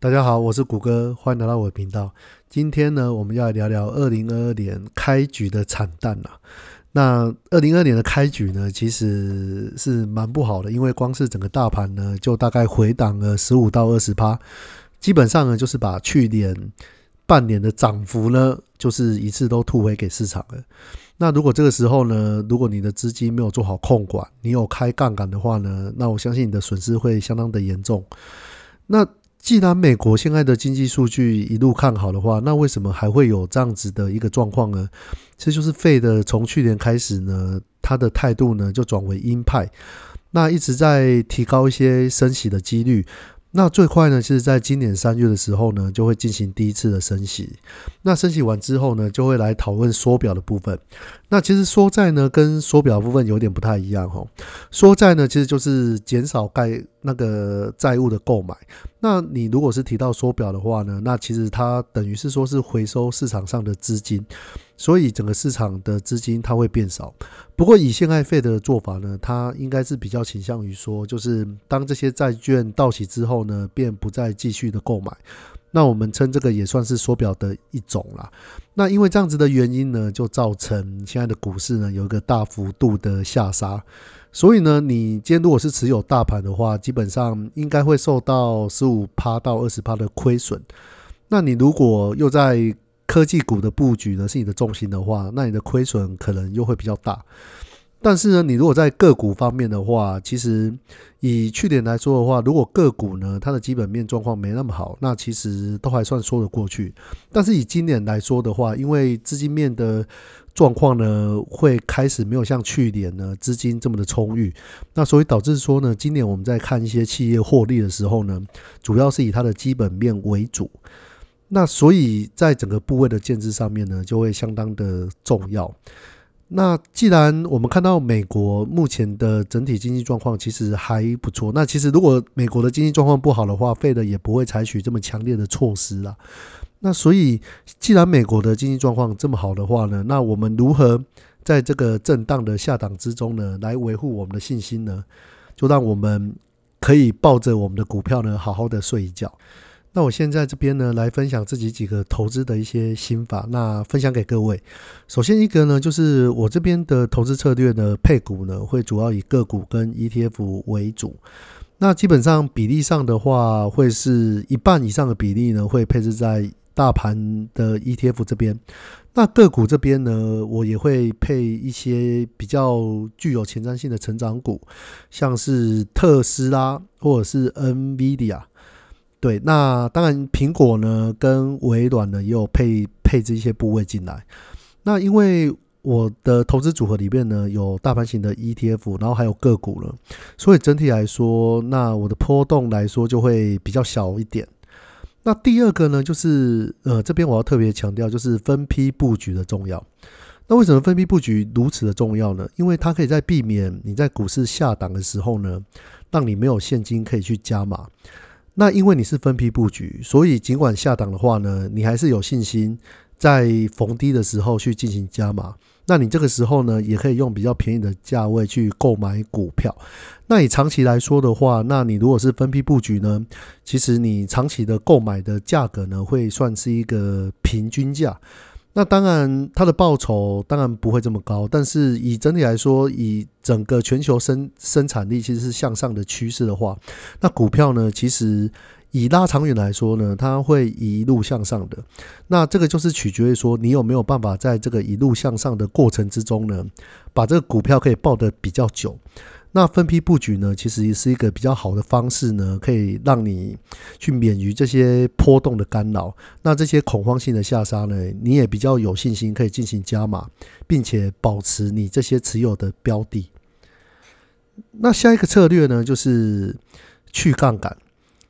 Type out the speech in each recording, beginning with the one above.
大家好，我是谷歌，欢迎来到我的频道。今天呢，我们要来聊聊二零二二年开局的惨淡啊。那二零二年的开局呢，其实是蛮不好的，因为光是整个大盘呢，就大概回档了十五到二十趴，基本上呢，就是把去年半年的涨幅呢，就是一次都吐回给市场了。那如果这个时候呢，如果你的资金没有做好控管，你有开杠杆的话呢，那我相信你的损失会相当的严重。那既然美国现在的经济数据一路看好的话，那为什么还会有这样子的一个状况呢？这就是费的从去年开始呢，他的态度呢就转为鹰派，那一直在提高一些升息的几率。那最快呢，是在今年三月的时候呢，就会进行第一次的升息。那升息完之后呢，就会来讨论缩表的部分。那其实缩债呢，跟缩表部分有点不太一样哈。缩债呢，其实就是减少盖那个债务的购买。那你如果是提到缩表的话呢，那其实它等于是说是回收市场上的资金。所以整个市场的资金它会变少，不过以现在费的做法呢，它应该是比较倾向于说，就是当这些债券到期之后呢，便不再继续的购买。那我们称这个也算是缩表的一种啦。那因为这样子的原因呢，就造成现在的股市呢有一个大幅度的下杀。所以呢，你今天如果是持有大盘的话，基本上应该会受到十五趴到二十趴的亏损。那你如果又在科技股的布局呢是你的重心的话，那你的亏损可能又会比较大。但是呢，你如果在个股方面的话，其实以去年来说的话，如果个股呢它的基本面状况没那么好，那其实都还算说得过去。但是以今年来说的话，因为资金面的状况呢会开始没有像去年呢资金这么的充裕，那所以导致说呢，今年我们在看一些企业获利的时候呢，主要是以它的基本面为主。那所以在整个部位的建制上面呢，就会相当的重要。那既然我们看到美国目前的整体经济状况其实还不错，那其实如果美国的经济状况不好的话，费的也不会采取这么强烈的措施啦。那所以既然美国的经济状况这么好的话呢，那我们如何在这个震荡的下档之中呢，来维护我们的信心呢？就让我们可以抱着我们的股票呢，好好的睡一觉。那我现在这边呢，来分享自己几个投资的一些心法，那分享给各位。首先一个呢，就是我这边的投资策略呢，配股呢，会主要以个股跟 ETF 为主。那基本上比例上的话，会是一半以上的比例呢，会配置在大盘的 ETF 这边。那个股这边呢，我也会配一些比较具有前瞻性的成长股，像是特斯拉或者是 NVIDIA。对，那当然，苹果呢跟微软呢也有配配置一些部位进来。那因为我的投资组合里面呢有大盘型的 ETF，然后还有个股了，所以整体来说，那我的波动来说就会比较小一点。那第二个呢，就是呃这边我要特别强调，就是分批布局的重要。那为什么分批布局如此的重要呢？因为它可以在避免你在股市下档的时候呢，让你没有现金可以去加码。那因为你是分批布局，所以尽管下档的话呢，你还是有信心在逢低的时候去进行加码。那你这个时候呢，也可以用比较便宜的价位去购买股票。那以长期来说的话，那你如果是分批布局呢，其实你长期的购买的价格呢，会算是一个平均价。那当然，它的报酬当然不会这么高，但是以整体来说，以整个全球生生产力其实是向上的趋势的话，那股票呢，其实以拉长远来说呢，它会一路向上的。那这个就是取决于说，你有没有办法在这个一路向上的过程之中呢，把这个股票可以抱得比较久。那分批布局呢，其实也是一个比较好的方式呢，可以让你去免于这些波动的干扰。那这些恐慌性的下杀呢，你也比较有信心可以进行加码，并且保持你这些持有的标的。那下一个策略呢，就是去杠杆。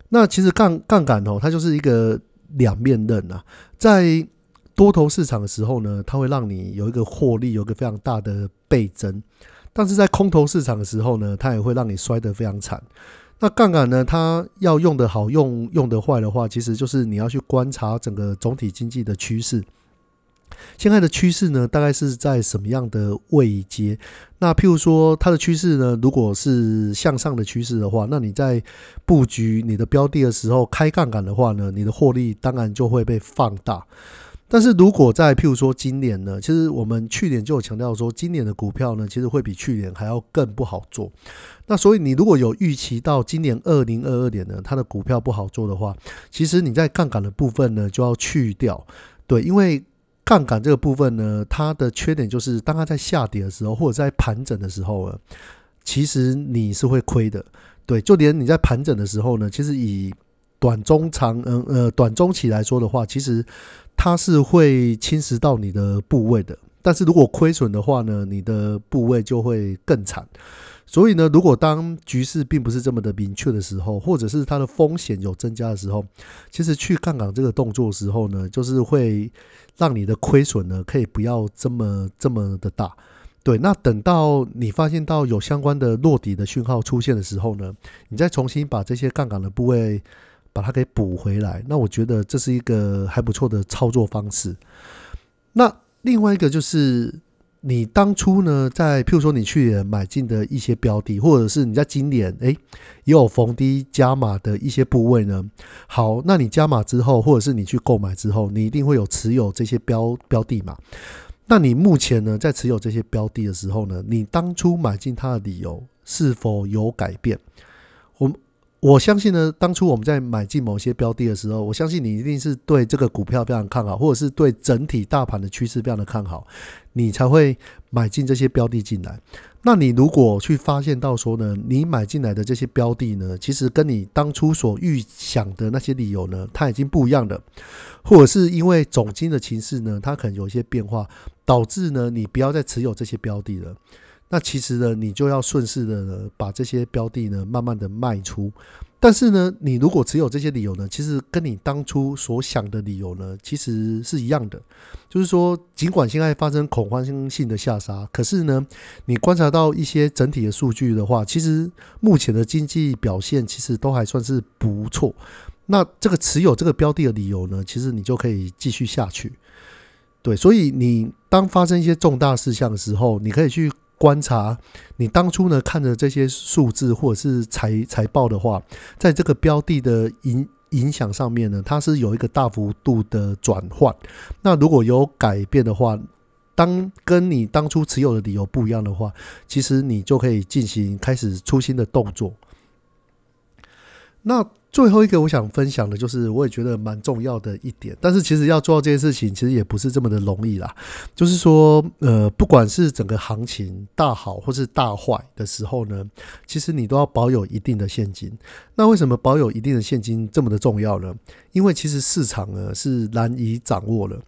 那其实杠杠杆哦，它就是一个两面刃啊。在多头市场的时候呢，它会让你有一个获利，有一个非常大的倍增。但是在空头市场的时候呢，它也会让你摔得非常惨。那杠杆呢，它要用得好，用用得坏的话，其实就是你要去观察整个总体经济的趋势。现在的趋势呢，大概是在什么样的位阶？那譬如说它的趋势呢，如果是向上的趋势的话，那你在布局你的标的的时候开杠杆的话呢，你的获利当然就会被放大。但是如果在譬如说今年呢，其实我们去年就有强调说，今年的股票呢，其实会比去年还要更不好做。那所以你如果有预期到今年二零二二年呢，它的股票不好做的话，其实你在杠杆的部分呢就要去掉。对，因为杠杆这个部分呢，它的缺点就是当它在下跌的时候，或者在盘整的时候呢，其实你是会亏的。对，就连你在盘整的时候呢，其实以短中长，嗯呃，短中期来说的话，其实它是会侵蚀到你的部位的。但是如果亏损的话呢，你的部位就会更惨。所以呢，如果当局势并不是这么的明确的时候，或者是它的风险有增加的时候，其实去杠杆这个动作的时候呢，就是会让你的亏损呢可以不要这么这么的大。对，那等到你发现到有相关的落底的讯号出现的时候呢，你再重新把这些杠杆的部位把它给补回来，那我觉得这是一个还不错的操作方式。那另外一个就是。你当初呢，在譬如说你去年买进的一些标的，或者是你在今年哎也有逢低加码的一些部位呢？好，那你加码之后，或者是你去购买之后，你一定会有持有这些标标的嘛？那你目前呢，在持有这些标的的时候呢，你当初买进它的理由是否有改变？我。相信呢，当初我们在买进某些标的的时候，我相信你一定是对这个股票非常看好，或者是对整体大盘的趋势非常的看好，你才会买进这些标的进来。那你如果去发现到说呢，你买进来的这些标的呢，其实跟你当初所预想的那些理由呢，它已经不一样了，或者是因为总金的情势呢，它可能有一些变化，导致呢你不要再持有这些标的了。那其实呢，你就要顺势的呢，把这些标的呢，慢慢的卖出。但是呢，你如果持有这些理由呢，其实跟你当初所想的理由呢，其实是一样的。就是说，尽管现在发生恐慌性的下杀，可是呢，你观察到一些整体的数据的话，其实目前的经济表现其实都还算是不错。那这个持有这个标的的理由呢，其实你就可以继续下去。对，所以你当发生一些重大事项的时候，你可以去。观察你当初呢看着这些数字或者是财财报的话，在这个标的的影影响上面呢，它是有一个大幅度的转换。那如果有改变的话，当跟你当初持有的理由不一样的话，其实你就可以进行开始出新的动作。那。最后一个我想分享的就是，我也觉得蛮重要的一点，但是其实要做到这件事情，其实也不是这么的容易啦。就是说，呃，不管是整个行情大好或是大坏的时候呢，其实你都要保有一定的现金。那为什么保有一定的现金这么的重要呢？因为其实市场呢是难以掌握了。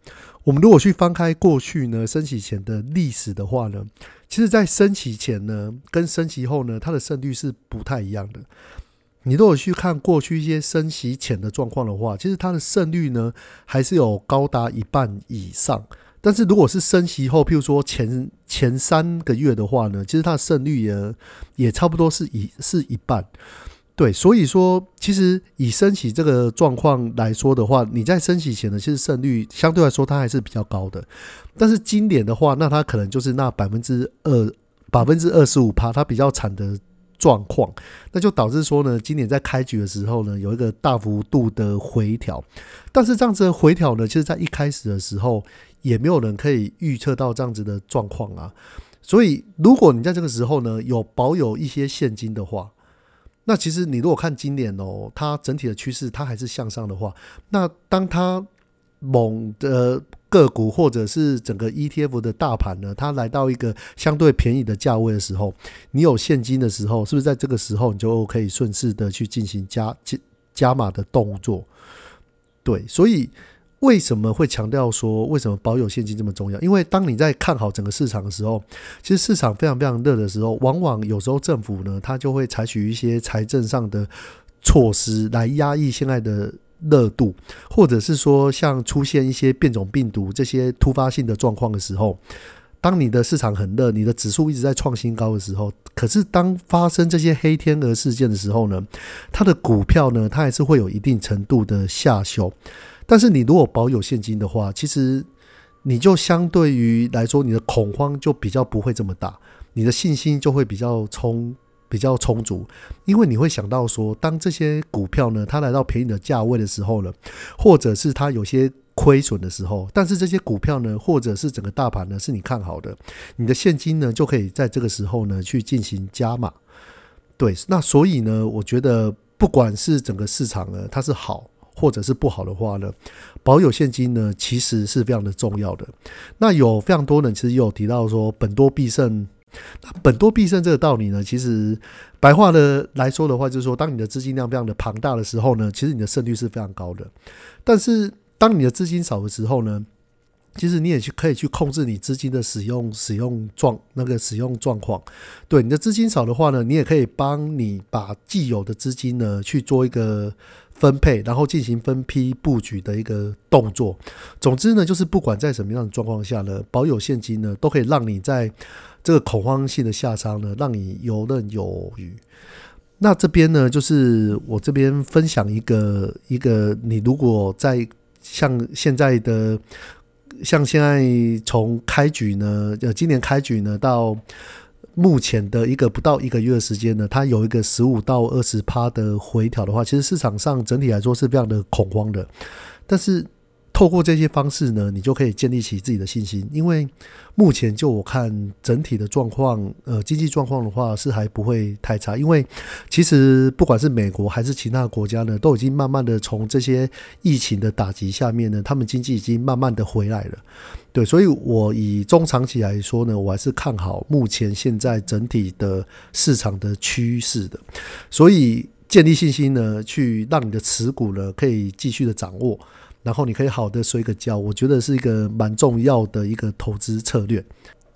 我们如果去翻开过去呢升起前的历史的话呢，其实，在升起前呢跟升起后呢，它的胜率是不太一样的。你如果去看过去一些升息前的状况的话，其实它的胜率呢还是有高达一半以上。但是如果是升息后，譬如说前前三个月的话呢，其实它的胜率也也差不多是一是一半。对，所以说其实以升息这个状况来说的话，你在升息前呢，其实胜率相对来说它还是比较高的。但是今年的话，那它可能就是那百分之二百分之二十五趴，它比较惨的。状况，那就导致说呢，今年在开局的时候呢，有一个大幅度的回调，但是这样子的回调呢，其实，在一开始的时候，也没有人可以预测到这样子的状况啊。所以，如果你在这个时候呢，有保有一些现金的话，那其实你如果看今年哦，它整体的趋势它还是向上的话，那当它猛的。个股或者是整个 ETF 的大盘呢，它来到一个相对便宜的价位的时候，你有现金的时候，是不是在这个时候你就可以顺势的去进行加加加码的动作？对，所以为什么会强调说为什么保有现金这么重要？因为当你在看好整个市场的时候，其实市场非常非常热的时候，往往有时候政府呢，它就会采取一些财政上的措施来压抑现在的。热度，或者是说像出现一些变种病毒这些突发性的状况的时候，当你的市场很热，你的指数一直在创新高的时候，可是当发生这些黑天鹅事件的时候呢，它的股票呢，它还是会有一定程度的下修。但是你如果保有现金的话，其实你就相对于来说，你的恐慌就比较不会这么大，你的信心就会比较充比较充足，因为你会想到说，当这些股票呢，它来到便宜的价位的时候呢，或者是它有些亏损的时候，但是这些股票呢，或者是整个大盘呢，是你看好的，你的现金呢，就可以在这个时候呢去进行加码。对，那所以呢，我觉得不管是整个市场呢，它是好。或者是不好的话呢，保有现金呢，其实是非常的重要的。那有非常多人其实有提到说，本多必胜。那本多必胜这个道理呢，其实白话的来说的话，就是说，当你的资金量非常的庞大的时候呢，其实你的胜率是非常高的。但是当你的资金少的时候呢，其实你也去可以去控制你资金的使用使用状那个使用状况。对你的资金少的话呢，你也可以帮你把既有的资金呢去做一个。分配，然后进行分批布局的一个动作。总之呢，就是不管在什么样的状况下呢，保有现金呢，都可以让你在这个恐慌性的下仓呢，让你游刃有余。那这边呢，就是我这边分享一个一个，你如果在像现在的，像现在从开局呢，呃，今年开局呢到。目前的一个不到一个月的时间呢，它有一个十五到二十趴的回调的话，其实市场上整体来说是非常的恐慌的，但是。透过这些方式呢，你就可以建立起自己的信心。因为目前就我看整体的状况，呃，经济状况的话是还不会太差。因为其实不管是美国还是其他国家呢，都已经慢慢的从这些疫情的打击下面呢，他们经济已经慢慢的回来了。对，所以我以中长期来说呢，我还是看好目前现在整体的市场的趋势的。所以建立信心呢，去让你的持股呢可以继续的掌握。然后你可以好的睡个觉，我觉得是一个蛮重要的一个投资策略。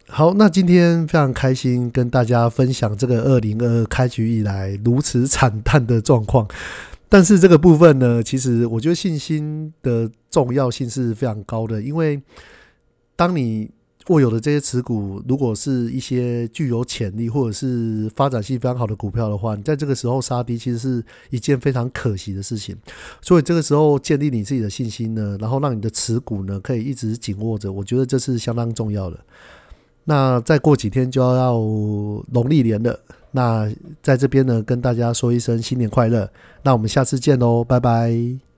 好，那今天非常开心跟大家分享这个二零二二开局以来如此惨淡的状况。但是这个部分呢，其实我觉得信心的重要性是非常高的，因为当你。握有的这些持股，如果是一些具有潜力或者是发展性非常好的股票的话，你在这个时候杀低，其实是一件非常可惜的事情。所以这个时候建立你自己的信心呢，然后让你的持股呢可以一直紧握着，我觉得这是相当重要的。那再过几天就要要农历年了，那在这边呢跟大家说一声新年快乐。那我们下次见喽，拜拜。